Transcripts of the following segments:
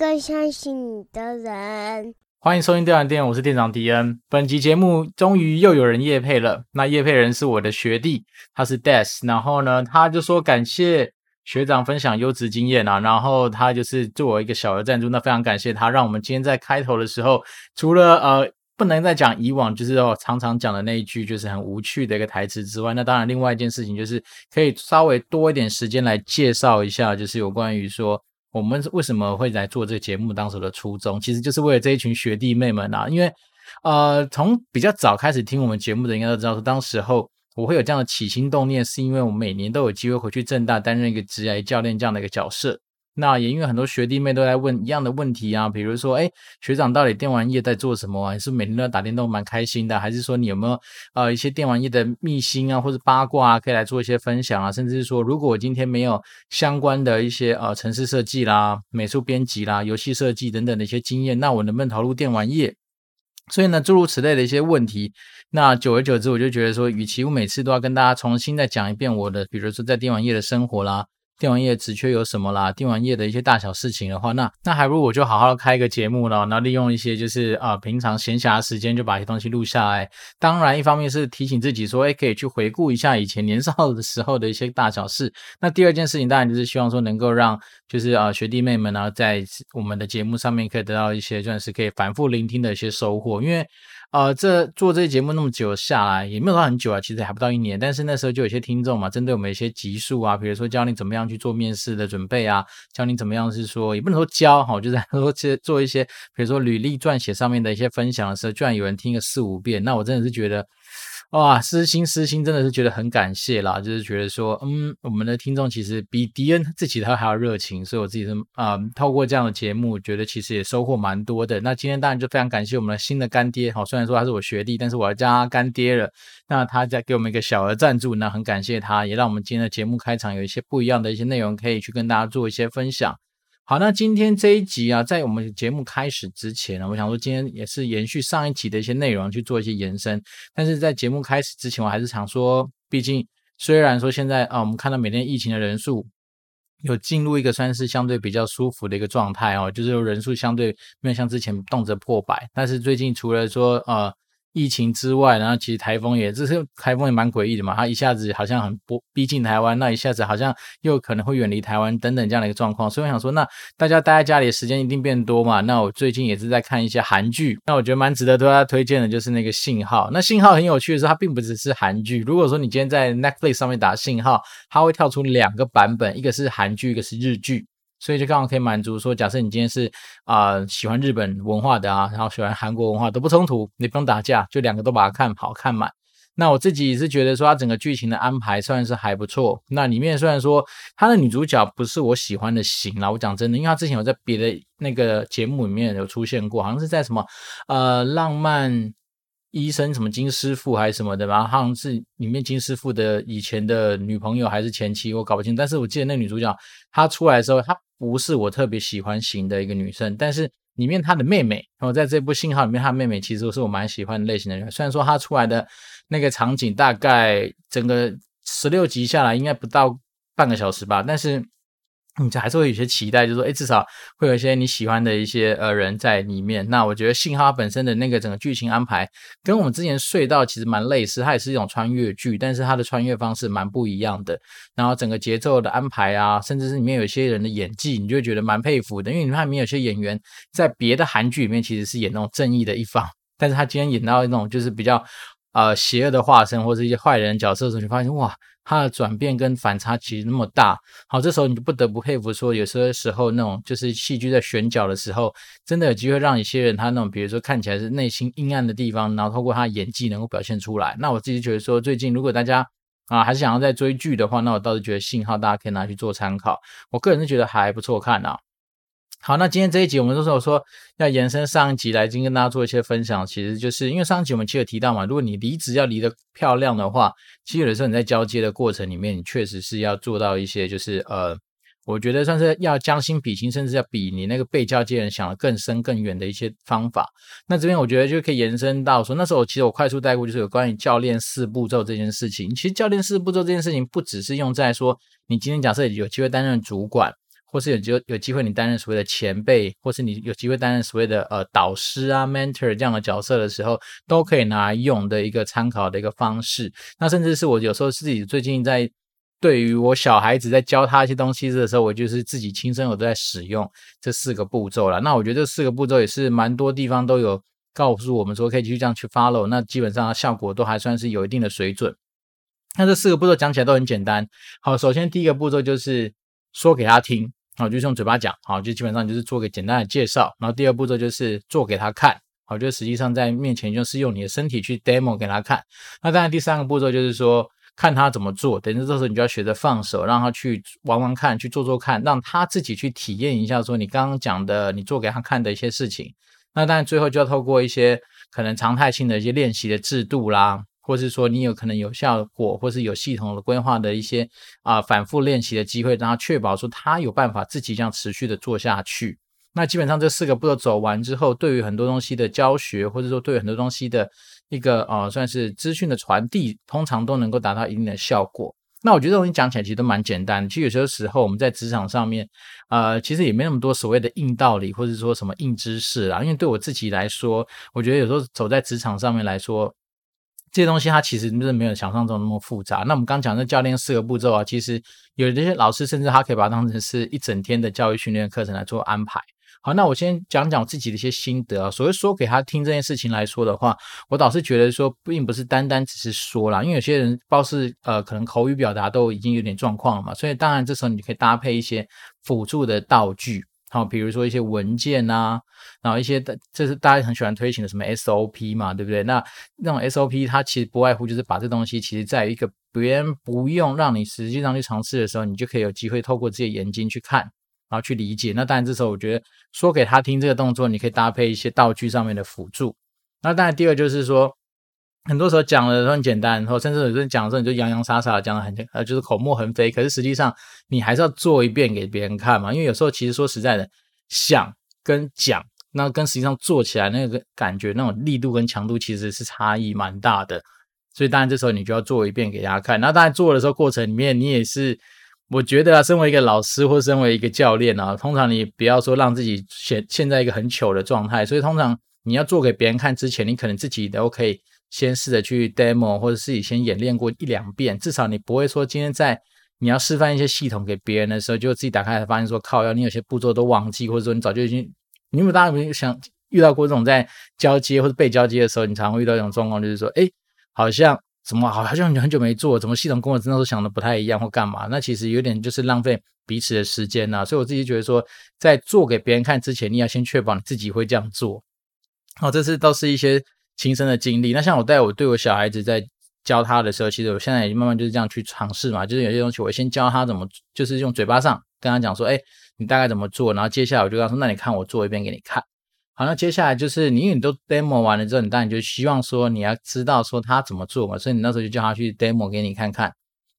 更相信你的人。欢迎收听电玩店，我是店长迪恩。本集节目终于又有人夜配了，那夜配人是我的学弟，他是 Des，然后呢，他就说感谢学长分享优质经验啊，然后他就是做我一个小额赞助，那非常感谢他，让我们今天在开头的时候，除了呃。不能再讲以往就是哦常常讲的那一句就是很无趣的一个台词之外，那当然另外一件事情就是可以稍微多一点时间来介绍一下，就是有关于说我们为什么会来做这个节目当时的初衷，其实就是为了这一群学弟妹们啊，因为呃从比较早开始听我们节目的应该都知道说，当时候我会有这样的起心动念，是因为我每年都有机会回去正大担任一个职业教练这样的一个角色。那也因为很多学弟妹都在问一样的问题啊，比如说，哎，学长到底电玩业在做什么啊？你是每天都要打电动，蛮开心的？还是说你有没有呃一些电玩业的秘辛啊，或者八卦啊，可以来做一些分享啊？甚至是说，如果我今天没有相关的一些呃城市设计啦、美术编辑啦、游戏设计等等的一些经验，那我能不能投入电玩业？所以呢，诸如此类的一些问题，那久而久之，我就觉得说，与其我每次都要跟大家重新再讲一遍我的，比如说在电玩业的生活啦。电玩业职缺有什么啦？电玩业的一些大小事情的话，那那还不如我就好好开一个节目了，然后利用一些就是啊、平常闲暇时间就把一些东西录下来。当然，一方面是提醒自己说，哎，可以去回顾一下以前年少的时候的一些大小事。那第二件事情，当然就是希望说能够让就是啊、呃、学弟妹们呢，在我们的节目上面可以得到一些算是可以反复聆听的一些收获，因为。啊，这做这节目那么久下来，也没有到很久啊，其实还不到一年。但是那时候就有些听众嘛，针对我们一些集数啊，比如说教你怎么样去做面试的准备啊，教你怎么样是说，也不能说教哈，就是 说去做一些，比如说履历撰写上面的一些分享的时候，居然有人听个四五遍，那我真的是觉得。哇，私心私心，真的是觉得很感谢啦，就是觉得说，嗯，我们的听众其实比迪恩自己他还要热情，所以我自己是啊、透过这样的节目，觉得其实也收获蛮多的。那今天当然就非常感谢我们的新的干爹，好，虽然说他是我学弟，但是我要叫他干爹了。那他在给我们一个小额赞助，那很感谢他，也让我们今天的节目开场有一些不一样的一些内容，可以去跟大家做一些分享。好，那今天这一集啊，在我们节目开始之前呢，我想说今天也是延续上一集的一些内容去做一些延伸。但是在节目开始之前，我还是想说，毕竟虽然说现在啊，我们看到每天疫情的人数有进入一个算是相对比较舒服的一个状态哦，就是人数相对没有像之前动辄破百。但是最近除了说呃。疫情之外，然后其实台风也，这是台风也蛮诡异的嘛，它一下子好像很不逼近台湾，那一下子好像又可能会远离台湾等等这样的一个状况，所以我想说，那大家待在家里的时间一定变多嘛，那我最近也是在看一些韩剧，那我觉得蛮值得大家推荐的，就是那个信号。那信号很有趣的是，它并不只是韩剧，如果说你今天在 Netflix 上面打信号，它会跳出两个版本，一个是韩剧，一个是日剧。所以就刚好可以满足说，假设你今天是啊、喜欢日本文化的啊，然后喜欢韩国文化都不冲突，你不用打架，就两个都把它看好看满。那我自己是觉得说，它整个剧情的安排算是还不错。那里面虽然说它的女主角不是我喜欢的型啦，我讲真的，因为她之前有在别的那个节目里面有出现过，好像是在什么呃浪漫。医生什么金师傅还是什么的吧，好像是里面金师傅的以前的女朋友还是前妻，我搞不清。但是我记得那女主角她出来的时候，她不是我特别喜欢型的一个女生。但是里面她的妹妹，然后在这部信号里面，她的妹妹其实是我蛮喜欢的类型的人。虽然说她出来的那个场景大概整个十六集下来应该不到半个小时吧，但是。你这还是会有些期待，就是说，哎，至少会有一些你喜欢的一些呃人在里面。那我觉得信号本身的那个整个剧情安排，跟我们之前隧道其实蛮类似，它也是一种穿越剧，但是它的穿越方式蛮不一样的。然后整个节奏的安排啊，甚至是里面有些人的演技，你就觉得蛮佩服的。因为你看里面有些演员在别的韩剧里面其实是演那种正义的一方，但是他今天演到那种就是比较呃邪恶的化身或者一些坏人角色的时候，你发现哇。他的转变跟反差其实那么大，好，这时候你就不得不佩服说，有些时候那种就是戏剧在选角的时候，真的有机会让一些人他那种，比如说看起来是内心阴暗的地方，然后透过他演技能够表现出来。那我自己觉得说，最近如果大家啊还是想要再追剧的话，那我倒是觉得信号大家可以拿去做参考。我个人是觉得还不错看啊。好，那今天这一集我们都是有说要延伸上一集来，今天跟大家做一些分享。其实就是因为上一集我们其实有提到嘛，如果你离职要离得漂亮的话，其实有的时候你在交接的过程里面，你确实是要做到一些，就是呃，我觉得算是要将心比心，甚至要比你那个被交接人想的更深更远的一些方法。那这边我觉得就可以延伸到说，那时候其实我快速带过，就是有关于教练四步骤这件事情。其实教练四步骤这件事情，不只是用在说你今天假设有机会担任主管。或是有机有机会你担任所谓的前辈，或是你有机会担任所谓的呃导师啊 mentor 这样的角色的时候，都可以拿来用的一个参考的一个方式。那甚至是我有时候自己最近在对于我小孩子在教他一些东西的时候，我就是自己亲身我都在使用这四个步骤了。那我觉得这四个步骤也是蛮多地方都有告诉我们说可以继续这样去 follow，那基本上效果都还算是有一定的水准。那这四个步骤讲起来都很简单。好，首先第一个步骤就是说给他听，好，就是用嘴巴讲，好，就基本上就是做个简单的介绍。然后第二步骤就是做给他看，好，就实际上在面前就是用你的身体去 demo 给他看。那当然第三个步骤就是说看他怎么做，等于这时候你就要学着放手，让他去玩玩看，去做做看，让他自己去体验一下，说你刚刚讲的，你做给他看的一些事情。那当然最后就要透过一些可能常态性的一些练习的制度啦。或是说你有可能有效果，或是有系统的规划的一些啊、反复练习的机会，让他确保说他有办法自己这样持续的做下去。那基本上这四个步骤走完之后，对于很多东西的教学，或者说对于很多东西的一个呃算是资讯的传递，通常都能够达到一定的效果。那我觉得这东西讲起来其实都蛮简单。其实有些时候我们在职场上面，呃，其实也没那么多所谓的硬道理，或者说什么硬知识啦。因为对我自己来说，我觉得有时候走在职场上面来说。这些东西它其实真的没有想象中那么复杂。那我们刚讲的教练四个步骤啊，其实有这些老师甚至他可以把它当成是一整天的教育训练课程来做安排。好，那我先讲讲我自己的一些心得啊。所谓说给他听这件事情来说的话，我倒是觉得说并不是单单只是说啦，因为有些人不知道是呃可能口语表达都已经有点状况了嘛，所以当然这时候你可以搭配一些辅助的道具。好，比如说一些文件啊，然后一些的，这是大家很喜欢推行的什么 SOP 嘛，对不对？那那种 SOP 它其实不外乎就是把这东西，其实在一个别人不用让你实际上去尝试的时候，你就可以有机会透过自己的眼睛去看，然后去理解。那当然这时候我觉得说给他听这个动作，你可以搭配一些道具上面的辅助。那当然第二就是说。很多时候讲的都很简单，然后甚至有人讲的时候你就洋洋洒洒讲的很呃，就是口沫横飞。可是实际上你还是要做一遍给别人看嘛，因为有时候其实说实在的，想跟讲，那跟实际上做起来那个感觉、那种力度跟强度其实是差异蛮大的。所以当然这时候你就要做一遍给大家看。那当然做的时候过程里面，你也是我觉得啊，身为一个老师或身为一个教练啊，通常你不要说让自己现现在一个很糗的状态。所以通常你要做给别人看之前，你可能自己都可以。先试着去 demo，或者自己先演练过一两遍，至少你不会说今天在你要示范一些系统给别人的时候，就自己打开来发现说靠，要你有些步骤都忘记，或者说你早就已经，你有没有大家有没有想遇到过这种在交接或者被交接的时候，你常会遇到一种状况，就是说，哎，好像怎么好像你很久没做，怎么系统跟我真的都想的不太一样或干嘛？那其实有点就是浪费彼此的时间呐、啊。所以我自己觉得说，在做给别人看之前，你要先确保你自己会这样做。好，这是都是一些。亲身的经历，那像我带我对我小孩子在教他的时候，其实我现在也慢慢就是这样去尝试嘛，就是有些东西我先教他怎么，就是用嘴巴上跟他讲说，哎，你大概怎么做，然后接下来我就跟他说，那你看我做一遍给你看。好，那接下来就是你你都 demo 完了之后，你当然就希望说你要知道说他怎么做嘛，所以你那时候就叫他去 demo 给你看看。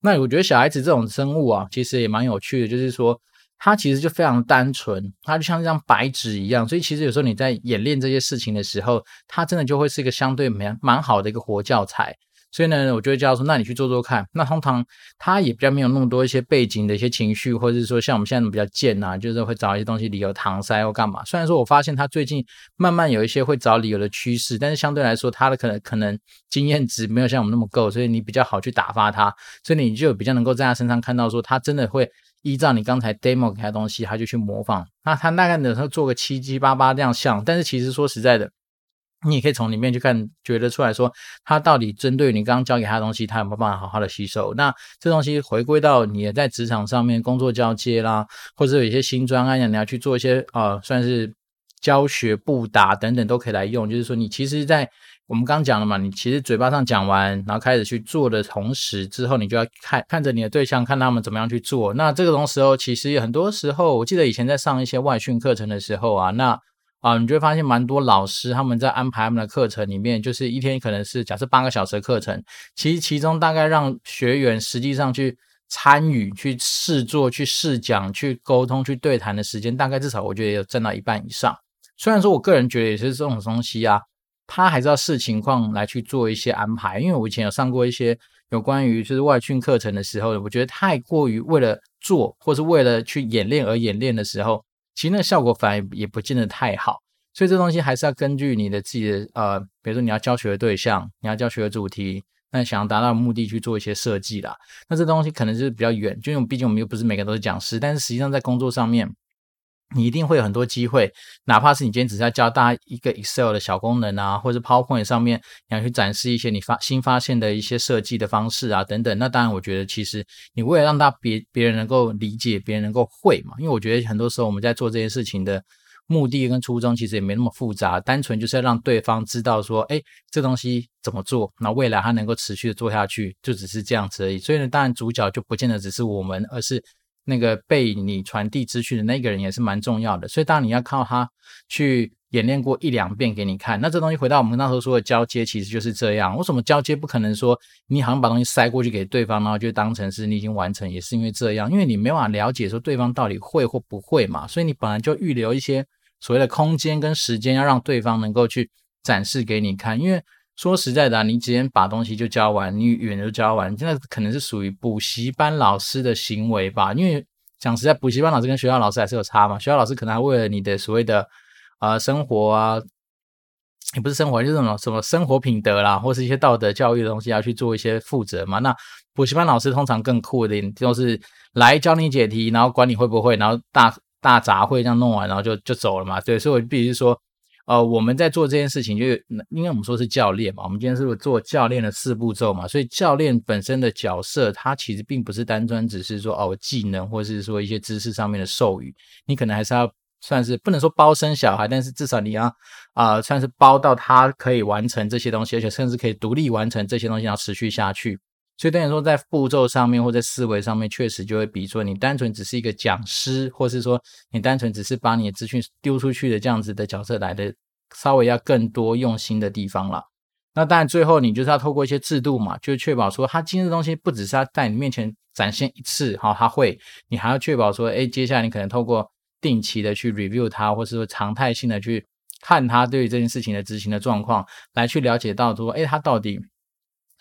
那我觉得小孩子这种生物啊，其实也蛮有趣的，就是说。它其实就非常单纯，它就像一张白纸一样，所以其实有时候你在演练这些事情的时候，它真的就会是一个相对蛮蛮好的一个活教材。所以呢，我就会叫他说，那你去做做看。那通常他也比较没有那么多一些背景的一些情绪，或者是说像我们现在比较贱啊，就是会找一些东西理由搪塞或干嘛。虽然说我发现他最近慢慢有一些会找理由的趋势，但是相对来说他的可能可能经验值没有像我们那么够，所以你比较好去打发他，所以你就比较能够在他身上看到说他真的会。依照你刚才 demo 给他东西，他就去模仿。那他大概的时候做个七七八八这样像，但是其实说实在的，你也可以从里面去看，觉得出来说他到底针对你刚刚教给他的东西，他有没有办法好好的吸收。那这东西回归到你也在职场上面工作交接啦，或者有一些新专案呀，你要去做一些呃，算是教学布达等等都可以来用。就是说，你其实，在我们刚讲了嘛，你其实嘴巴上讲完，然后开始去做的同时，之后你就要看看着你的对象，看他们怎么样去做。那这个东时候，其实很多时候，我记得以前在上一些外训课程的时候啊，那啊，你就会发现蛮多老师他们在安排他们的课程里面，就是一天可能是假设八个小时的课程，其实其中大概让学员实际上去参与、去试做、去试讲、去沟通、去对谈的时间，大概至少我觉得有占到一半以上。虽然说我个人觉得也是这种东西啊。他还是要视情况来去做一些安排，因为我以前有上过一些有关于就是外训课程的时候，我觉得太过于为了做，或是为了去演练而演练的时候，其实那效果反而也不见得太好。所以这东西还是要根据你的自己的呃，比如说你要教学的对象，你要教学的主题，那想要达到的目的去做一些设计啦。那这东西可能就是比较远，就因为毕竟我们又不是每个都是讲师，但是实际上在工作上面。你一定会有很多机会，哪怕是你今天只是要教大家一个 Excel 的小功能啊，或者 PowerPoint 上面你要去展示一些你发新发现的一些设计的方式啊等等。那当然，我觉得其实你为了让大别别人能够理解，别人能够会嘛，因为我觉得很多时候我们在做这件事情的目的跟初衷其实也没那么复杂，单纯就是要让对方知道说，哎，这东西怎么做，那未来他能够持续的做下去，就只是这样子而已。所以呢，当然主角就不见得只是我们，而是。那个被你传递资讯的那个人也是蛮重要的，所以当然你要靠他去演练过一两遍给你看。那这东西回到我们那时候说的交接，其实就是这样。为什么交接不可能说你好像把东西塞过去给对方，然后就当成是你已经完成？也是因为这样，因为你没办法了解说对方到底会或不会嘛，所以你本来就预留一些所谓的空间跟时间，要让对方能够去展示给你看，因为。说实在的啊，你直接把东西就教完，你语言就教完，现在可能是属于补习班老师的行为吧？因为讲实在，补习班老师跟学校老师还是有差嘛。学校老师可能还为了你的所谓的、呃、生活啊，也不是生活，就是什么什么生活品德啦，或是一些道德教育的东西要去做一些负责嘛。那补习班老师通常更酷的，就是来教你解题，然后管你会不会，然后大大杂烩这样弄完，然后就就走了嘛。对，所以我必须说。呃，我们在做这件事情，就因为我们说是教练嘛，我们今天是不是做教练的四步骤嘛？所以教练本身的角色，它其实并不是单专只是说哦技能，或是说一些知识上面的授予，你可能还是要算是不能说包生小孩，但是至少你要啊、算是包到他可以完成这些东西，而且甚至可以独立完成这些东西，要持续下去。所以等于说，在步骤上面或在思维上面，确实就会比说你单纯只是一个讲师，或是说你单纯只是把你的资讯丢出去的这样子的角色来的稍微要更多用心的地方了。那当然，最后你就是要透过一些制度嘛，就确保说他今天的东西不只是他在你面前展现一次，好，他会，你还要确保说，哎，接下来你可能透过定期的去 review 他，或是说常态性的去看他对于这件事情的执行的状况，来去了解到说，哎，他到底。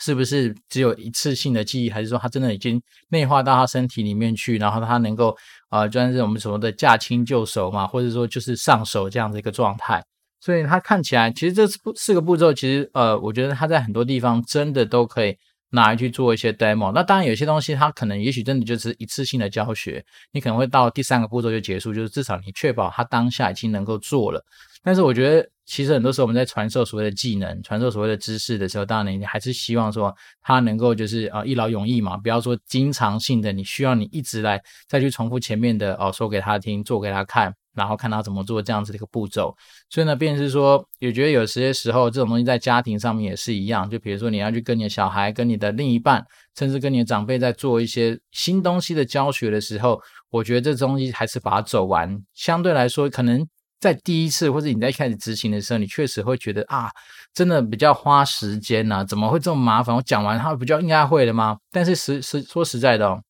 是不是只有一次性的记忆，还是说他真的已经内化到他身体里面去，然后他能够啊，就算是我们所谓的驾轻就熟嘛，或者说就是上手这样的一个状态。所以他看起来，其实这四个步骤，其实呃，我觉得他在很多地方真的都可以拿来去做一些 demo。那当然有些东西，他可能也许真的就是一次性的教学，你可能会到第三个步骤就结束，就是至少你确保他当下已经能够做了。但是我觉得。其实很多时候我们在传授所谓的技能、传授所谓的知识的时候，当然你还是希望说他能够就是啊一劳永逸嘛，不要说经常性的你需要你一直来再去重复前面的哦说给他听、做给他看，然后看他怎么做这样子的一个步骤。所以呢，便是说也觉得有些时候这种东西在家庭上面也是一样，就比如说你要去跟你的小孩、跟你的另一半，甚至跟你的长辈在做一些新东西的教学的时候，我觉得这东西还是把它走完，相对来说可能。在第一次或者你在开始执行的时候，你确实会觉得啊，真的比较花时间呐、怎么会这么麻烦？我讲完他不就应该会了吗？但是实实说实在的哦，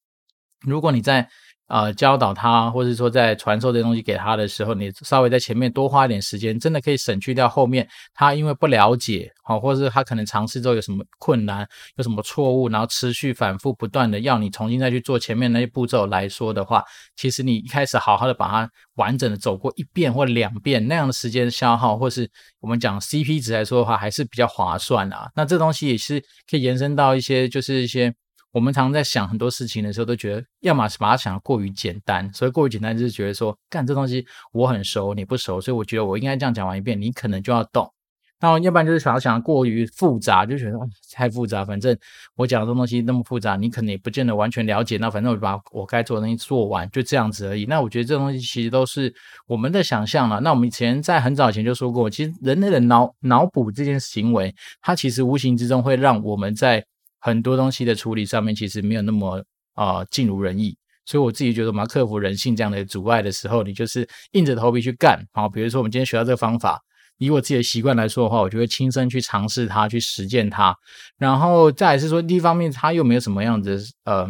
如果你在呃，教导他，或者说在传授这些东西给他的时候，你稍微在前面多花一点时间，真的可以省去掉后面他因为不了解，好，或者是他可能尝试之后有什么困难，有什么错误，然后持续反复不断的要你重新再去做前面那些步骤来说的话，其实你一开始好好的把它完整的走过一遍或两遍，那样的时间消耗，或是我们讲 CP 值来说的话，还是比较划算啊。那这东西也是可以延伸到一些，就是一些。我们常常在想很多事情的时候，都觉得要么是把它想得过于简单，所以过于简单就是觉得说，干这东西我很熟，你不熟，所以我觉得我应该这样讲完一遍，你可能就要懂。那要不然就是想要想得过于复杂，就觉得太复杂，反正我讲的这东西那么复杂，你可能也不见得完全了解。那反正我就把我该做的东西做完，就这样子而已。那我觉得这东西其实都是我们的想象了。那我们以前在很早以前就说过，其实人类的脑脑补这件行为，它其实无形之中会让我们在很多东西的处理上面其实没有那么啊尽如人意，所以我自己觉得我们要克服人性这样的阻碍的时候，你就是硬着头皮去干。好，比如说我们今天学到这个方法，以我自己的习惯来说的话，我就会亲身去尝试它，去实践它。然后再来是说，第一方面它又没有什么样子呃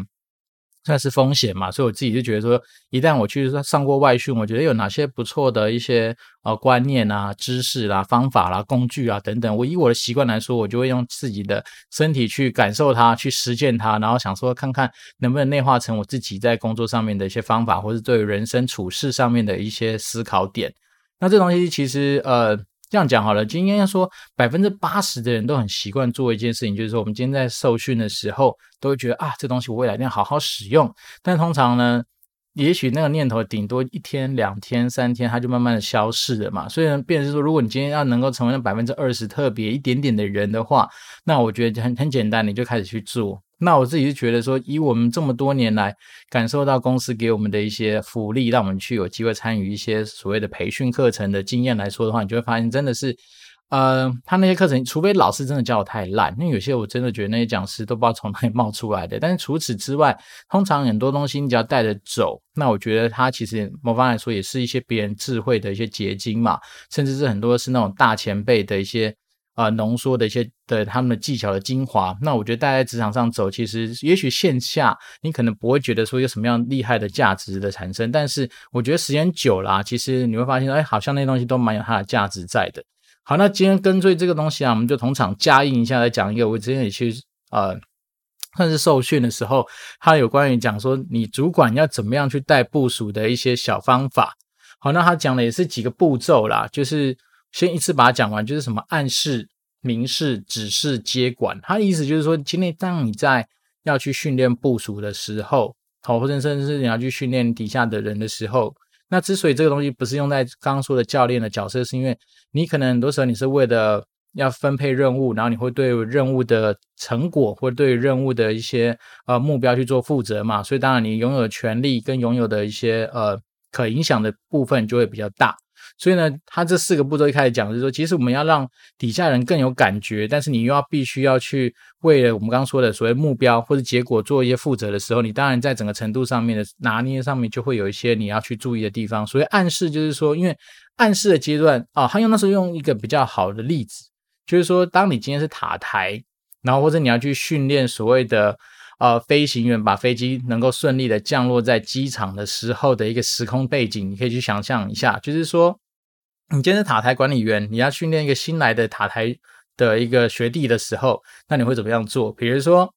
算是风险嘛，所以我自己就觉得说，一旦我去上过外训，我觉得有哪些不错的一些呃观念啊、知识啦、方法啦、工具啊等等，我以我的习惯来说，我就会用自己的身体去感受它、去实践它，然后想说看看能不能内化成我自己在工作上面的一些方法，或是对人生处事上面的一些思考点。那这东西其实呃。这样讲好了，今天要说百分之八十的人都很习惯做一件事情，就是说我们今天在受训的时候，都会觉得啊，这东西我未来一定要好好使用。但通常呢，也许那个念头顶多一天、两天、三天，它就慢慢的消失了嘛。所以呢，变成是说，如果你今天要能够成为那百分之二十特别一点点的人的话，那我觉得很很简单，你就开始去做。那我自己是觉得说，以我们这么多年来感受到公司给我们的一些福利，让我们去有机会参与一些所谓的培训课程的经验来说的话，你就会发现真的是，呃，他那些课程，除非老师真的教的太烂，那有些我真的觉得那些讲师都不知道从哪里冒出来的。但是除此之外，通常很多东西你只要带着走，那我觉得它其实某方来说也是一些别人智慧的一些结晶嘛，甚至是很多是那种大前辈的一些。啊、浓缩的一些的他们的技巧的精华，那我觉得大家在职场上走，其实也许线下你可能不会觉得说有什么样厉害的价值的产生，但是我觉得时间久了，其实你会发现，哎，好像那东西都蛮有它的价值在的。好，那今天跟随这个东西啊，我们就同场加映一下来讲一个，我之前也去呃，算是受训的时候，他有关于讲说你主管要怎么样去带部署的一些小方法。好，那他讲的也是几个步骤啦，就是。先一次把它讲完，就是什么暗示、明示、指示、接管。他的意思就是说，今天当你在要去训练部署的时候，好，或者甚至是你要去训练底下的人的时候，那之所以这个东西不是用在刚刚说的教练的角色，是因为你可能很多时候你是为了要分配任务，然后你会对任务的成果或对任务的一些呃目标去做负责嘛，所以当然你拥有权利跟拥有的一些呃可影响的部分就会比较大。所以呢，他这四个步骤一开始讲就是说，其实我们要让底下人更有感觉，但是你又要必须要去为了我们刚刚说的所谓目标或者结果做一些负责的时候，你当然在整个程度上面的拿捏上面就会有一些你要去注意的地方。所以暗示就是说，因为暗示的阶段啊，他用那时候用一个比较好的例子，就是说，当你今天是塔台，然后或者你要去训练所谓的呃飞行员把飞机能够顺利的降落在机场的时候的一个时空背景，你可以去想象一下，就是说。你今天是塔台管理员，你要训练一个新来的塔台的一个学弟的时候，那你会怎么样做？比如说，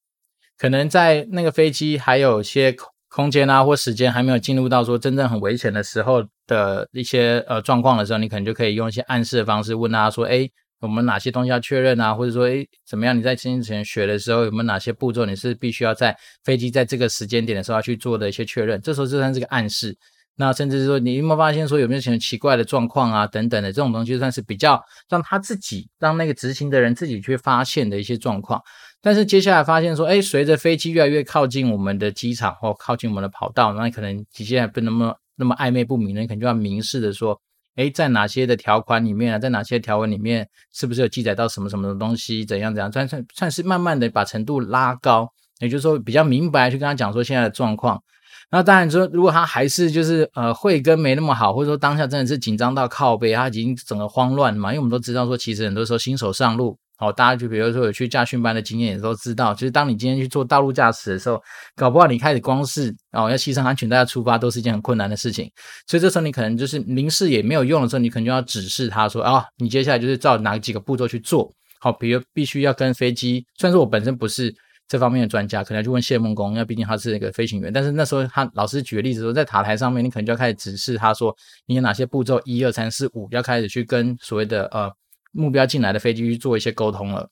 可能在那个飞机还有些空间啊，或时间还没有进入到说真正很危险的时候的一些呃状况的时候，你可能就可以用一些暗示的方式问他说：“诶，我们哪些东西要确认啊？或者说，诶，怎么样？你在之前学的时候有没有哪些步骤你是必须要在飞机在这个时间点的时候要去做的一些确认？这时候就算是个暗示。”那甚至是说，你有没有发现说有没有什么奇怪的状况啊？等等的这种东西，算是比较让他自己让那个执行的人自己去发现的一些状况。但是接下来发现说，哎，随着飞机越来越靠近我们的机场或靠近我们的跑道，那可能接下来不那么那么暧昧不明的，你可能就要明示的说，诶，在哪些的条款里面啊，在哪些条文里面，是不是有记载到什么什么的东西？怎样怎样？算算算是慢慢的把程度拉高，也就是说比较明白去跟他讲说现在的状况。那当然说，如果他还是就是呃慧根没那么好，或者说当下真的是紧张到靠背，他已经整个慌乱嘛。因为我们都知道说，其实很多时候新手上路，哦，大家就比如说有去驾训班的经验也都知道，就是当你今天去做道路驾驶的时候，搞不好你开始光是哦要牺牲安全带要出发，都是一件很困难的事情。所以这时候你可能就是明示也没有用的时候，你可能就要指示他说啊、哦，你接下来就是照哪几个步骤去做。好，比如必须要跟飞机，虽然说我本身不是。这方面的专家可能就问谢孟工，因为毕竟他是一个飞行员。但是那时候他老师举个例子说，在塔台上面，你可能就要开始指示他说，你有哪些步骤，一二三四五，要开始去跟所谓的呃目标进来的飞机去做一些沟通了。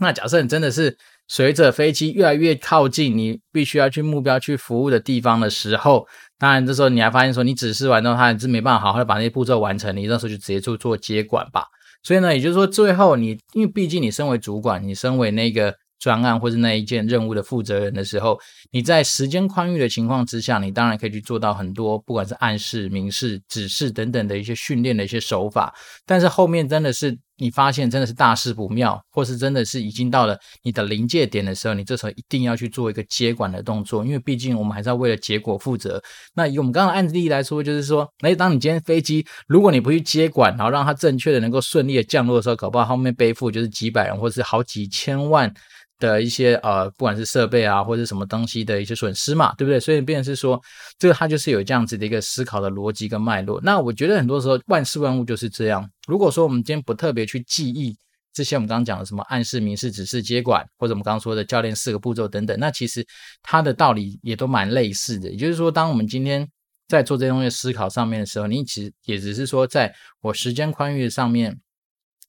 那假设你真的是随着飞机越来越靠近，你必须要去目标去服务的地方的时候，当然这时候你还发现说，你指示完之后，他是没办法好好的把那些步骤完成，你那时候就直接做做接管吧。所以呢，也就是说，最后你因为毕竟你身为主管，你身为那个。专案或是那一件任务的负责人的时候，你在时间宽裕的情况之下，你当然可以去做到很多，不管是暗示、明示、指示等等的一些训练的一些手法。但是后面真的是你发现真的是大事不妙，或是真的是已经到了你的临界点的时候，你这时候一定要去做一个接管的动作，因为毕竟我们还是要为了结果负责。那以我们刚刚的案例来说，就是说，诶，当你今天飞机如果你不去接管，然后让它正确的能够顺利的降落的时候，搞不好后面背负就是几百人或是好几千万。的一些呃，不管是设备啊，或者什么东西的一些损失嘛，对不对？所以变是说，这个它就是有这样子的一个思考的逻辑跟脉络。那我觉得很多时候万事万物就是这样。如果说我们今天不特别去记忆这些我们刚刚讲的什么暗示、明示、指示、接管，或者我们刚刚说的教练四个步骤等等，那其实它的道理也都蛮类似的。也就是说，当我们今天在做这些东西思考上面的时候，你其实也只是说，在我时间宽裕上面。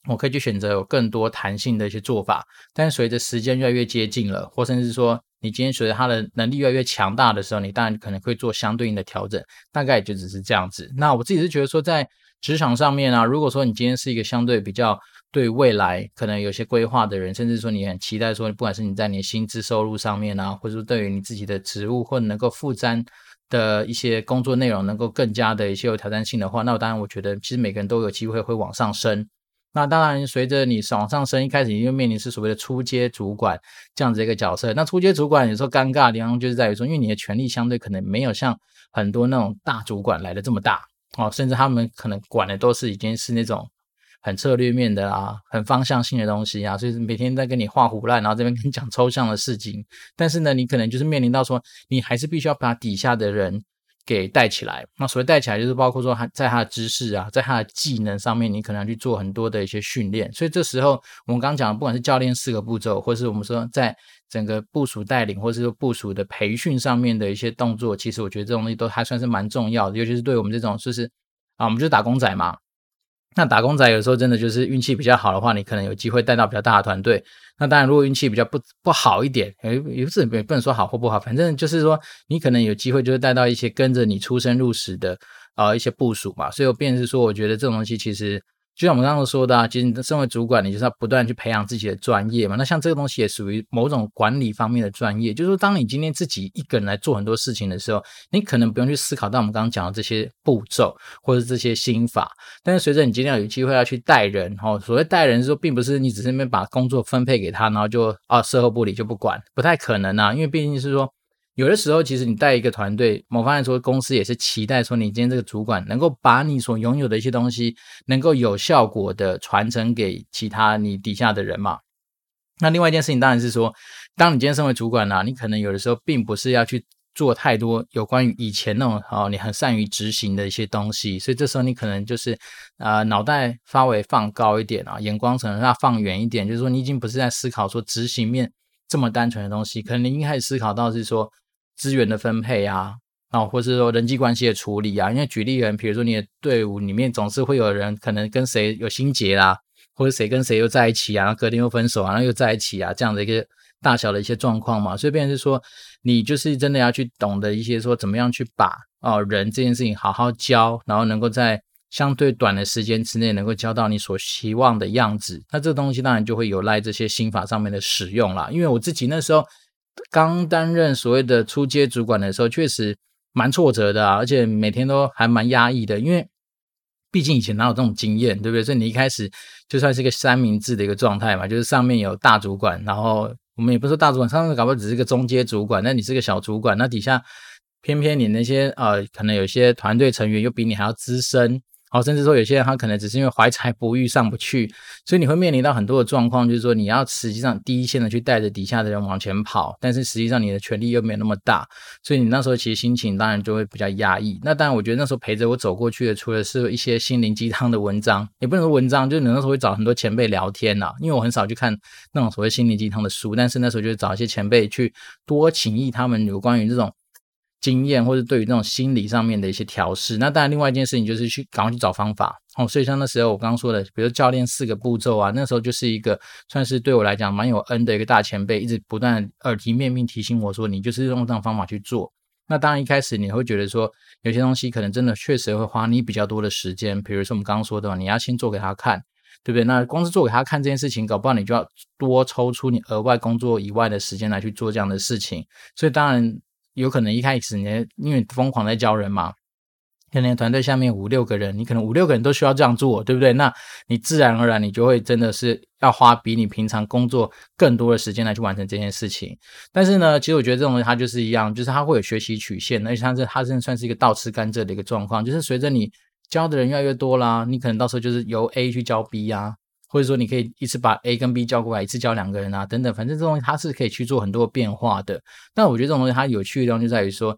我可以去选择有更多弹性的一些做法，但随着时间越来越接近了，或甚至说你今天随着他的能力越来越强大的时候，你当然可能会做相对应的调整，大概也就只是这样子。那我自己是觉得说，在职场上面啊，如果说你今天是一个相对比较对未来可能有些规划的人，甚至说你很期待说，不管是你在你的薪资收入上面啊，或者说对于你自己的职务或者能够负担的一些工作内容能够更加的一些有挑战性的话，那当然我觉得其实每个人都有机会会往上升。那当然，随着你往上升，一开始你就面临是所谓的初阶主管这样子一个角色。那初阶主管有时候尴尬的地方就是在于说，因为你的权力相对可能没有像很多那种大主管来的这么大哦，甚至他们可能管的都是已经是那种很策略面的啊，很方向性的东西啊，所以每天在跟你画胡乱，然后这边跟你讲抽象的事情。但是呢，你可能就是面临到说，你还是必须要把底下的人。给带起来，那所谓带起来，就是包括说他在他的知识啊，在他的技能上面，你可能要去做很多的一些训练。所以这时候，我们刚刚讲的，不管是教练四个步骤，或是我们说在整个部署带领，或是说部署的培训上面的一些动作，其实我觉得这种东西都还算是蛮重要的，尤其是对我们这种就是啊，我们就是打工仔嘛。那打工仔有时候真的就是运气比较好的话，你可能有机会带到比较大的团队。那当然，如果运气比较不不好一点，也也不是也不能说好或不好，反正就是说你可能有机会就是带到一些跟着你出生入死的啊、呃、一些部署嘛。所以我便是说，我觉得这种东西其实。就像我们刚刚说的啊，其实你身为主管，你就是要不断去培养自己的专业嘛。那像这个东西也属于某种管理方面的专业，就是说，当你今天自己一个人来做很多事情的时候，你可能不用去思考到我们刚刚讲的这些步骤或者这些心法。但是随着你今天有机会要去带人，哦，所谓带人是说，并不是你只是那边把工作分配给他，然后就啊事后不理就不管，不太可能啊，因为毕竟是说。有的时候，其实你带一个团队，某方面说，公司也是期待说，你今天这个主管能够把你所拥有的一些东西，能够有效果的传承给其他你底下的人嘛。那另外一件事情当然是说，当你今天身为主管呢、啊，你可能有的时候并不是要去做太多有关于以前那种哦，你很善于执行的一些东西，所以这时候你可能就是啊、呃，脑袋稍微放高一点啊，眼光可能要放远一点，就是说你已经不是在思考说执行面这么单纯的东西，可能你应该开始思考到是说。资源的分配啊，啊，或是说人际关系的处理啊，因为举例人，比如说你的队伍里面总是会有人可能跟谁有心结啦，或者谁跟谁又在一起啊，然后隔天又分手啊，然后又在一起啊，这样的一个大小的一些状况嘛，所以变成是说，你就是真的要去懂得一些说怎么样去把哦人这件事情好好教，然后能够在相对短的时间之内能够教到你所希望的样子，那这东西当然就会有赖这些心法上面的使用啦，因为我自己那时候。刚担任所谓的初阶主管的时候，确实蛮挫折的啊，而且每天都还蛮压抑的，因为毕竟以前哪有这种经验，对不对？所以你一开始就算是一个三明治的一个状态嘛，就是上面有大主管，然后我们也不是说大主管，上面搞不好只是个中阶主管，那你是个小主管，那底下偏偏你那些呃，可能有些团队成员又比你还要资深。好，甚至说有些人他可能只是因为怀才不遇上不去，所以你会面临到很多的状况，就是说你要实际上第一线的去带着底下的人往前跑，但是实际上你的权力又没有那么大，所以你那时候其实心情当然就会比较压抑。那当然，我觉得那时候陪着我走过去的，除了是一些心灵鸡汤的文章，也不能说文章，就是你那时候会找很多前辈聊天呐，因为我很少去看那种所谓心灵鸡汤的书，但是那时候就是找一些前辈去多请益他们有关于这种。经验或者对于那种心理上面的一些调试，那当然另外一件事情就是去赶快去找方法哦。所以像那时候我刚刚说的，比如教练四个步骤啊，那时候就是一个算是对我来讲蛮有恩的一个大前辈，一直不断耳提面命提醒我说，你就是用这种方法去做。那当然一开始你会觉得说，有些东西可能真的确实会花你比较多的时间，比如说我们刚刚说的，你要先做给他看，对不对？那光是做给他看这件事情，搞不好你就要多抽出你额外工作以外的时间来去做这样的事情。所以当然。有可能一开始你因为疯狂在教人嘛，可能团队下面五六个人，你可能五六个人都需要这样做，对不对？那你自然而然你就会真的是要花比你平常工作更多的时间来去完成这件事情。但是呢，其实我觉得这种东西它就是一样，就是它会有学习曲线，而且它是它真的算是一个倒吃甘蔗的一个状况，就是随着你教的人越来越多啦，你可能到时候就是由 A 去教 B 呀、啊。或者说你可以一次把 A 跟 B 叫过来，一次教两个人啊，等等，反正这东西它是可以去做很多变化的。但我觉得这种东西它有趣的地方就在于说，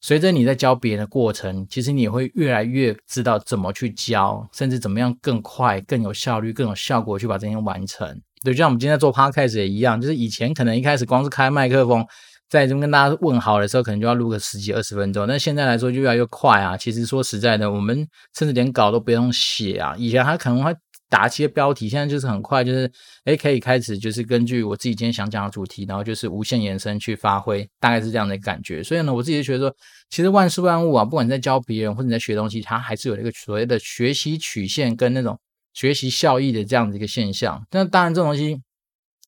随着你在教别人的过程，其实你会越来越知道怎么去教，甚至怎么样更快、更有效率、更有效果去把这些完成。对，就像我们今天在做 podcast 也一样，就是以前可能一开始光是开麦克风，在这边跟大家问好的时候，可能就要录个十几二十分钟，但现在来说就越来越快啊。其实说实在的，我们甚至连稿都不用写啊，以前还可能会。打一些标题，现在就是很快，就是诶可以开始，就是根据我自己今天想讲的主题，然后就是无限延伸去发挥，大概是这样的感觉。所以呢，我自己就觉得说，其实万事万物啊，不管你在教别人或者你在学东西，它还是有一个所谓的学习曲线跟那种学习效益的这样的一个现象。那当然，这种东西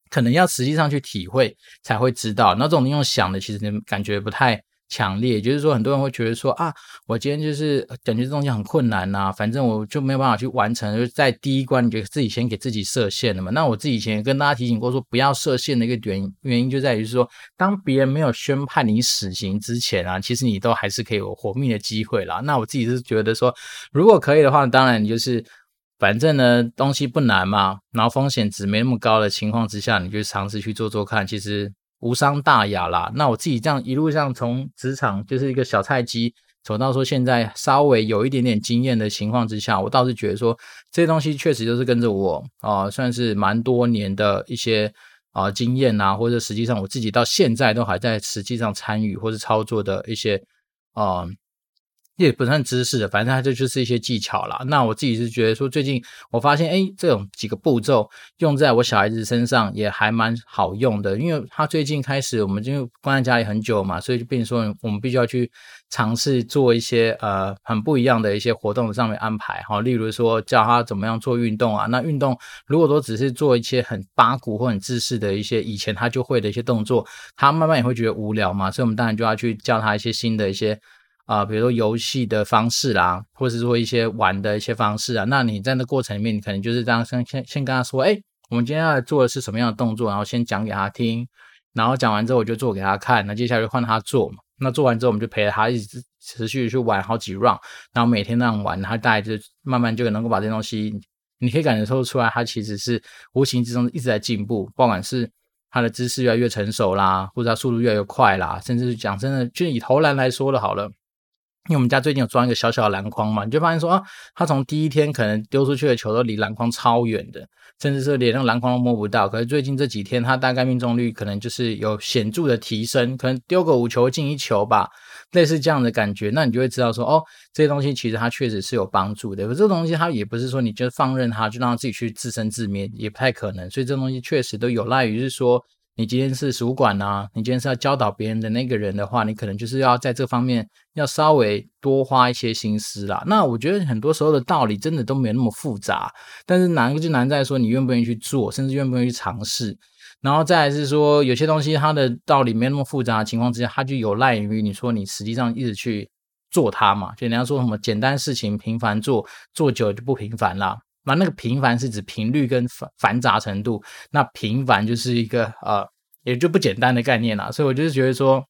可能要实际上去体会才会知道。那这种用想的，其实你感觉不太。强烈，就是说，很多人会觉得说啊，我今天就是感觉这东西很困难呐、反正我就没有办法去完成，就是在第一关，你就自己先给自己设限了嘛。那我自己以前也跟大家提醒过，说不要设限的一个原因，原因就在于说，当别人没有宣判你死刑之前啊，其实你都还是可以有活命的机会啦。那我自己是觉得说，如果可以的话，当然你就是反正呢东西不难嘛，然后风险值没那么高的情况之下，你就尝试去做做看，其实。无伤大雅啦。那我自己这样一路上从职场就是一个小菜鸡，走到说现在稍微有一点点经验的情况之下，我倒是觉得说这些东西确实就是跟着我啊、算是蛮多年的一些啊、呃、经验啊，或者实际上我自己到现在都还在实际上参与或是操作的一些啊。也不算知识，反正它这就是一些技巧啦。那我自己是觉得说，最近我发现，哎，这种几个步骤用在我小孩子身上也还蛮好用的。因为他最近开始，我们就关在家里很久嘛，所以就变成说，我们必须要去尝试做一些呃很不一样的一些活动上面安排哈。例如说，教他怎么样做运动啊。那运动如果说只是做一些很八股或很知识的一些以前他就会的一些动作，他慢慢也会觉得无聊嘛。所以我们当然就要去教他一些新的一些。啊、比如说游戏的方式啦，或者是说一些玩的一些方式啊，那你在那过程里面，你可能就是这样先先先跟他说，哎，我们今天要做的是什么样的动作，然后先讲给他听，然后讲完之后我就做给他看，那接下来就换他做嘛，那做完之后我们就陪着他一直持续去玩好几 round，然后每天那样玩，他大概就慢慢就能够把这东西，你可以感受出来，他其实是无形之中一直在进步，不管是他的姿势越来越成熟啦，或者他速度越来越快啦，甚至是讲真的，就以投篮来说的好了。因为我们家最近有装一个小小的篮筐嘛，你就发现说啊，他从第一天可能丢出去的球都离篮筐超远的，甚至是连那个篮筐都摸不到。可是最近这几天，他大概命中率可能就是有显著的提升，可能丢个五球进一球吧，类似这样的感觉。那你就会知道说，哦，这些东西其实它确实是有帮助的。可这东西它也不是说你就放任它，就让它自己去自生自灭，也不太可能。所以这东西确实都有赖于是说。你今天是主管呐，你今天是要教导别人的那个人的话，你可能就是要在这方面要稍微多花一些心思啦。那我觉得很多时候的道理真的都没有那么复杂，但是难就难在说你愿不愿意去做，甚至愿不愿意去尝试。然后再来是说有些东西它的道理没那么复杂的情况之下，它就有赖于你说你实际上一直去做它嘛。就人家说什么简单事情频繁做，做久就不平凡啦。那那个频繁是指频率跟繁繁杂程度，那频繁就是一个呃，也就不简单的概念啦。所以我就是觉得说，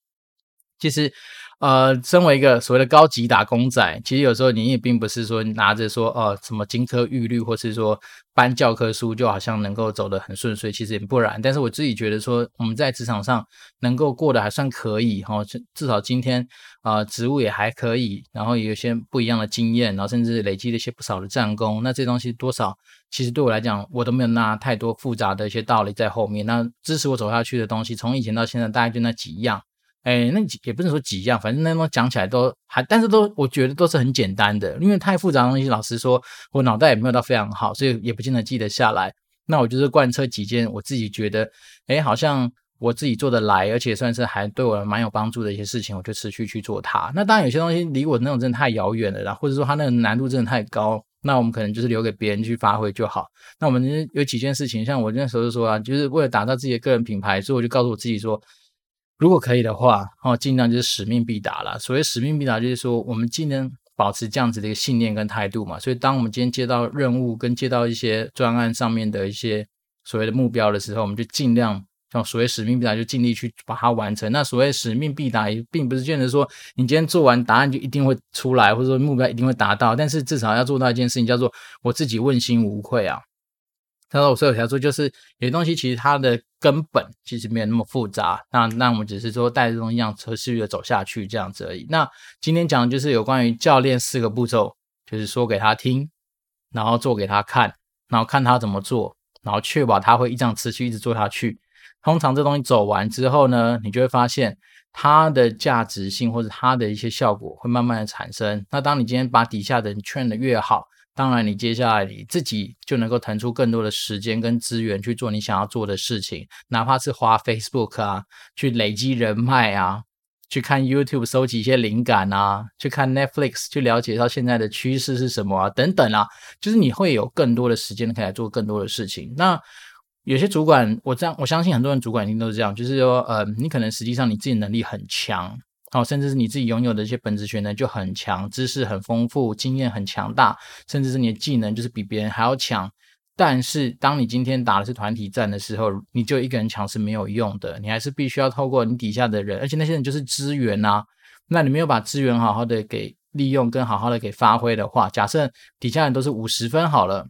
其实。呃，身为一个所谓的高级打工仔，其实有时候你也并不是说拿着说呃什么金科玉律，或是说搬教科书，就好像能够走得很顺遂，其实也不然。但是我自己觉得说，我们在职场上能够过得还算可以哈，至少今天啊、呃、职务也还可以，然后也有些不一样的经验，然后甚至累积了一些不少的战功。那这东西多少，其实对我来讲，我都没有拿太多复杂的一些道理在后面。那支持我走下去的东西，从以前到现在，大概就那几样。哎，那几也不能说几样，反正那种讲起来都还，但是都我觉得都是很简单的，因为太复杂的东西，老实说，我脑袋也没有到非常好，所以也不见得记得下来。那我就是贯彻几件我自己觉得，哎，好像我自己做得来，而且算是还对我蛮有帮助的一些事情，我就持续去做它。那当然有些东西离我那种真的太遥远了啦，或者说它那个难度真的太高，那我们可能就是留给别人去发挥就好。那我们有几件事情，像我那时候就说啊，就是为了打造自己的个人品牌，所以我就告诉我自己说。如果可以的话，哦，尽量就是使命必达啦。所谓使命必达，就是说我们尽量保持这样子的一个信念跟态度嘛。所以，当我们今天接到任务跟接到一些专案上面的一些所谓的目标的时候，我们就尽量像所谓使命必达，就尽力去把它完成。那所谓使命必达，也并不是见得说你今天做完答案就一定会出来，或者说目标一定会达到。但是至少要做到一件事情，叫做我自己问心无愧啊。他说：“我所以我才说，就是有些东西其实它的根本其实没有那么复杂。那那我们只是说带着这种样持续的走下去这样子而已。那今天讲的就是有关于教练四个步骤，就是说给他听，然后做给他看，然后看他怎么做，然后确保他会一这样持续一直做下去。通常这东西走完之后呢，你就会发现它的价值性或者它的一些效果会慢慢的产生。那当你今天把底下的人劝得越好。”当然，你接下来你自己就能够腾出更多的时间跟资源去做你想要做的事情，哪怕是花 Facebook 啊，去累积人脉啊，去看 YouTube 收集一些灵感啊，去看 Netflix 去了解到现在的趋势是什么啊，等等啊，就是你会有更多的时间可以来做更多的事情。那有些主管，我这样我相信很多人主管一定都是这样，就是说，呃，你可能实际上你自己能力很强。哦，甚至是你自己拥有的一些本质学能就很强，知识很丰富，经验很强大，甚至是你的技能就是比别人还要强。但是，当你今天打的是团体战的时候，你就一个人强是没有用的，你还是必须要透过你底下的人，而且那些人就是资源呐。那你没有把资源好好的给利用跟好好的给发挥的话，假设底下人都是五十分好了。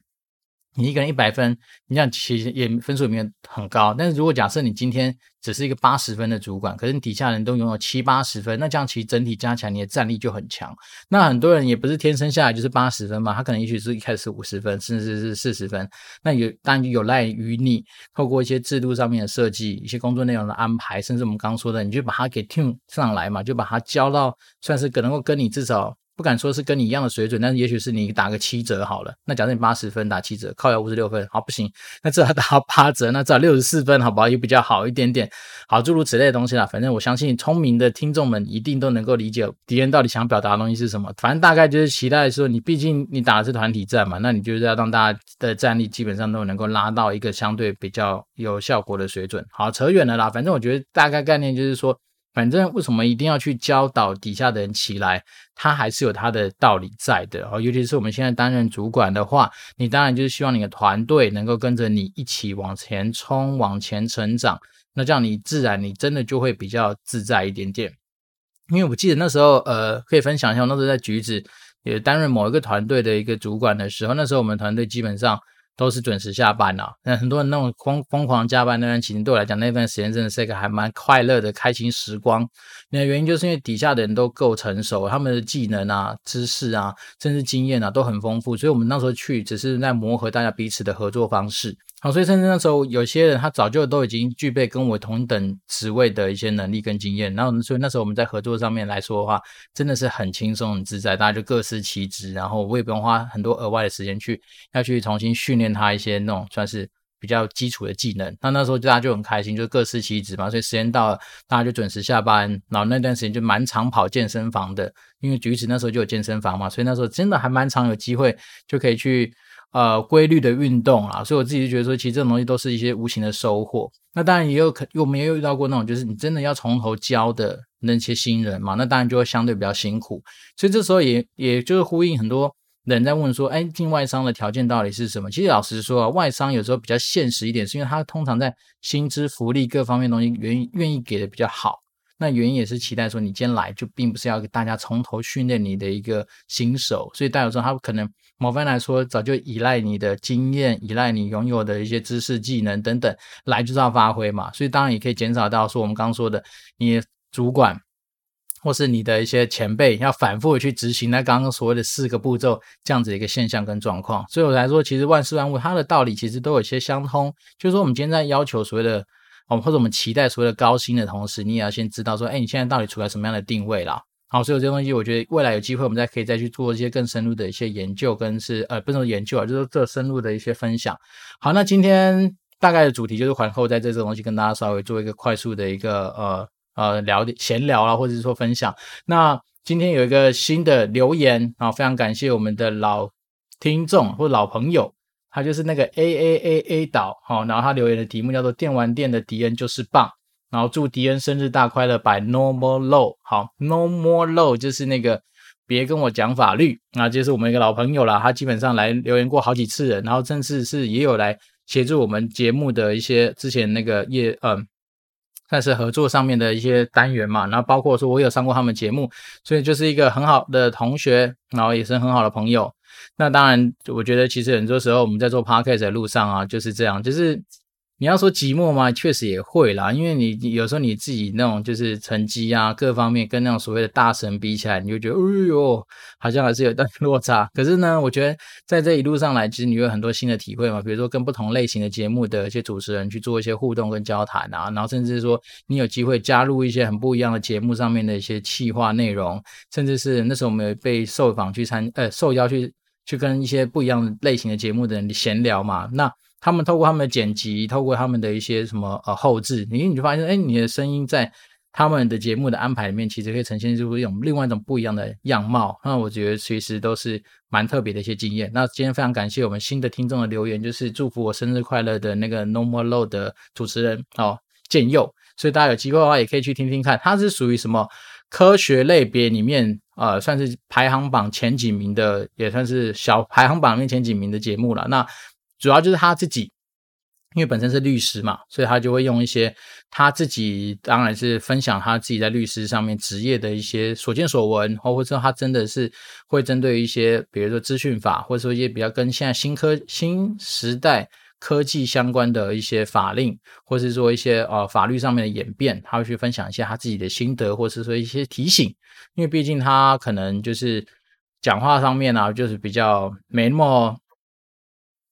你一个人一百分，你这样其实也分数没有很高。但是如果假设你今天只是一个八十分的主管，可是你底下人都拥有七八十分，那这样其实整体加起来你的战力就很强。那很多人也不是天生下来就是八十分嘛，他可能也许是一开始五十分，甚至是四十分。那有当然有赖于你透过一些制度上面的设计，一些工作内容的安排，甚至我们刚刚说的，你就把它给 tune 上来嘛，就把它教到算是可能够跟你至少。不敢说是跟你一样的水准，但是也许是你打个七折好了。那假设你八十分打七折，靠要五十六分，好不行。那至少打八折，那至少六十四分，好不好？也比较好一点点。好，诸如此类的东西啦。反正我相信聪明的听众们一定都能够理解敌人到底想表达的东西是什么。反正大概就是期待说，你毕竟你打的是团体战嘛，那你就是要让大家的战力基本上都能够拉到一个相对比较有效果的水准。好，扯远了啦。反正我觉得大概概念就是说。反正为什么一定要去教导底下的人起来？他还是有他的道理在的哦。尤其是我们现在担任主管的话，你当然就是希望你的团队能够跟着你一起往前冲、往前成长。那这样你自然你真的就会比较自在一点点。因为我记得那时候，呃，可以分享一下，我那时候在橘子也担任某一个团队的一个主管的时候，那时候我们团队基本上。都是准时下班啊，那很多人那种疯疯狂加班那段期间，对我来讲，那段时间真的是一个还蛮快乐的开心时光。那原因就是因为底下的人都够成熟，他们的技能啊、知识啊，甚至经验啊都很丰富，所以我们那时候去只是在磨合大家彼此的合作方式。好，所以甚至那时候有些人他早就都已经具备跟我同等职位的一些能力跟经验，然后所以那时候我们在合作上面来说的话，真的是很轻松很自在，大家就各司其职，然后我也不用花很多额外的时间去要去重新训练他一些那种算是比较基础的技能。那那时候大家就很开心，就各司其职嘛，所以时间到了，大家就准时下班，然后那段时间就蛮常跑健身房的，因为橘子那时候就有健身房嘛，所以那时候真的还蛮常有机会就可以去。呃，规律的运动啊，所以我自己就觉得说，其实这种东西都是一些无形的收获。那当然也有可，我们也有遇到过那种，就是你真的要从头教的那些新人嘛，那当然就会相对比较辛苦。所以这时候也也就是呼应很多人在问说，哎，进外商的条件到底是什么？其实老实说啊，外商有时候比较现实一点，是因为他通常在薪资、福利各方面东西愿意愿意给的比较好。那原因也是期待说，你今天来就并不是要给大家从头训练你的一个新手，所以代表说他可能。某方来说，早就依赖你的经验，依赖你拥有的一些知识、技能等等，来就是要发挥嘛。所以当然也可以减少到说我们刚刚说的，你主管或是你的一些前辈要反复的去执行那刚刚所谓的四个步骤这样子一个现象跟状况。所以我来说，其实万事万物它的道理其实都有一些相通。就是说，我们今天在要求所谓的，我们或者我们期待所谓的高薪的同时，你也要先知道说，哎，你现在到底处在什么样的定位啦？好，所以这些东西，我觉得未来有机会，我们再可以再去做一些更深入的一些研究，跟是呃，不是研究啊，就是这深入的一些分享。好，那今天大概的主题就是环后在这这东西跟大家稍微做一个快速的一个呃呃聊闲聊啊，或者是说分享。那今天有一个新的留言啊，非常感谢我们的老听众或老朋友，他就是那个 A A A A 岛，好，然后他留言的题目叫做“电玩店的敌人就是棒”。然后祝迪恩生日大快乐，by No More Law。好，No More Law 就是那个别跟我讲法律，那就是我们一个老朋友了，他基本上来留言过好几次了，然后甚至是也有来协助我们节目的一些之前那个业，嗯，算是合作上面的一些单元嘛，然后包括说我有上过他们节目，所以就是一个很好的同学，然后也是很好的朋友。那当然，我觉得其实很多时候我们在做 podcast 的路上啊，就是这样，就是。你要说寂寞吗？确实也会啦，因为你有时候你自己那种就是成绩啊，各方面跟那种所谓的大神比起来，你就觉得，哎呦，好像还是有段落差。可是呢，我觉得在这一路上来，其实你有很多新的体会嘛，比如说跟不同类型的节目的一些主持人去做一些互动跟交谈啊，然后甚至是说你有机会加入一些很不一样的节目上面的一些企划内容，甚至是那时候我们有被受访去参，呃，受邀去去跟一些不一样类型的节目的人闲聊嘛，那。他们透过他们的剪辑，透过他们的一些什么呃后置，你你就发现，哎，你的声音在他们的节目的安排里面，其实可以呈现出一种另外一种不一样的样貌。那我觉得其实都是蛮特别的一些经验。那今天非常感谢我们新的听众的留言，就是祝福我生日快乐的那个 No More Low 的主持人哦，建佑。所以大家有机会的话，也可以去听听看，他是属于什么科学类别里面呃，算是排行榜前几名的，也算是小排行榜里面前几名的节目了。那主要就是他自己，因为本身是律师嘛，所以他就会用一些他自己，当然是分享他自己在律师上面职业的一些所见所闻，或者说他真的是会针对一些，比如说资讯法，或者说一些比较跟现在新科新时代科技相关的一些法令，或是说一些呃法律上面的演变，他会去分享一些他自己的心得，或是说一些提醒，因为毕竟他可能就是讲话上面啊，就是比较没那么。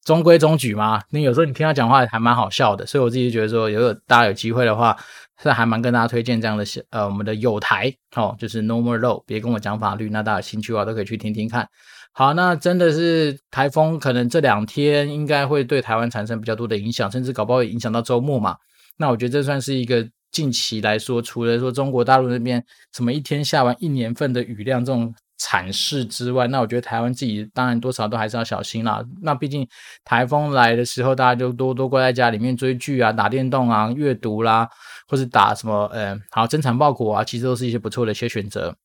中规中矩嘛，你有时候你听他讲话还蛮好笑的，所以我自己觉得说，如果大家有机会的话，是还蛮跟大家推荐这样的呃，我们的友台哦，就是 No More Law，别跟我讲法律，那大家有兴趣的话都可以去听听看。好，那真的是台风，可能这两天应该会对台湾产生比较多的影响，甚至搞不好也影响到周末嘛。那我觉得这算是一个近期来说，除了说中国大陆那边什么一天下完一年份的雨量这种。惨事之外，那我觉得台湾自己当然多少都还是要小心啦。那毕竟台风来的时候，大家就多多关在家里面追剧啊、打电动啊、阅读啦，或是打什么呃，好增产报国啊，其实都是一些不错的一些选择。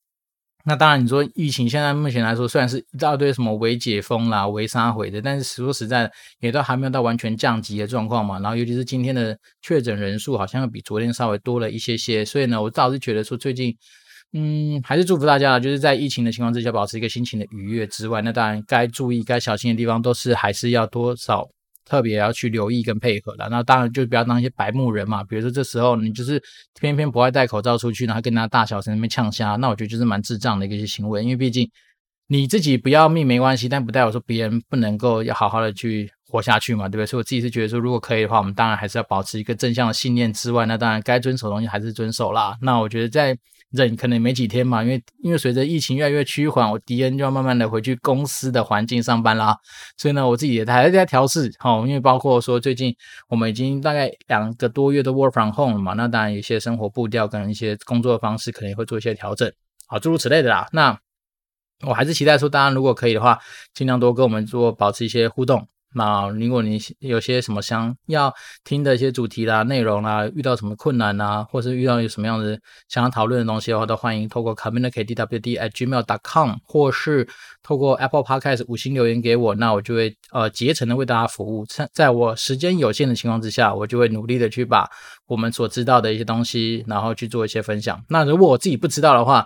那当然，你说疫情现在目前来说，虽然是一大堆什么微解封啦、微杀回的，但是说实在，也都还没有到完全降级的状况嘛。然后尤其是今天的确诊人数好像要比昨天稍微多了一些些，所以呢，我倒是觉得说最近。嗯，还是祝福大家，就是在疫情的情况之下，保持一个心情的愉悦之外，那当然该注意、该小心的地方，都是还是要多少特别要去留意跟配合的。那当然就不要当一些白目人嘛，比如说这时候你就是偏偏不爱戴口罩出去，然后跟他大小声那边呛虾，那我觉得就是蛮智障的一个行为。因为毕竟你自己不要命没关系，但不代表说别人不能够要好好的去活下去嘛，对不对？所以我自己是觉得说，如果可以的话，我们当然还是要保持一个正向的信念之外，那当然该遵守的东西还是遵守啦。那我觉得在。忍可能没几天嘛，因为因为随着疫情越来越趋缓，我迪恩就要慢慢的回去公司的环境上班啦。所以呢，我自己也还在调试，好，因为包括说最近我们已经大概两个多月的 work from home 了嘛，那当然有些生活步调跟一些工作方式可能会做一些调整，好，诸如此类的啦。那我还是期待说，大家如果可以的话，尽量多跟我们做保持一些互动。那如果你有些什么想要听的一些主题啦、内容啦，遇到什么困难啊，或是遇到有什么样的想要讨论的东西的话，都欢迎透过 communicatedwd at gmail.com，或是透过 Apple Podcast 五星留言给我，那我就会呃竭诚的为大家服务。在在我时间有限的情况之下，我就会努力的去把我们所知道的一些东西，然后去做一些分享。那如果我自己不知道的话，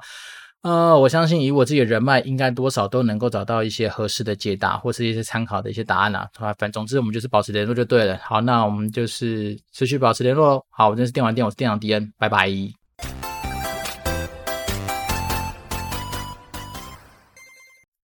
呃，我相信以我自己的人脉，应该多少都能够找到一些合适的解答，或是一些参考的一些答案啊。反正总之，我们就是保持联络就对了。好，那我们就是持续保持联络。好，我这是电玩店，我是店长 D N，，拜拜。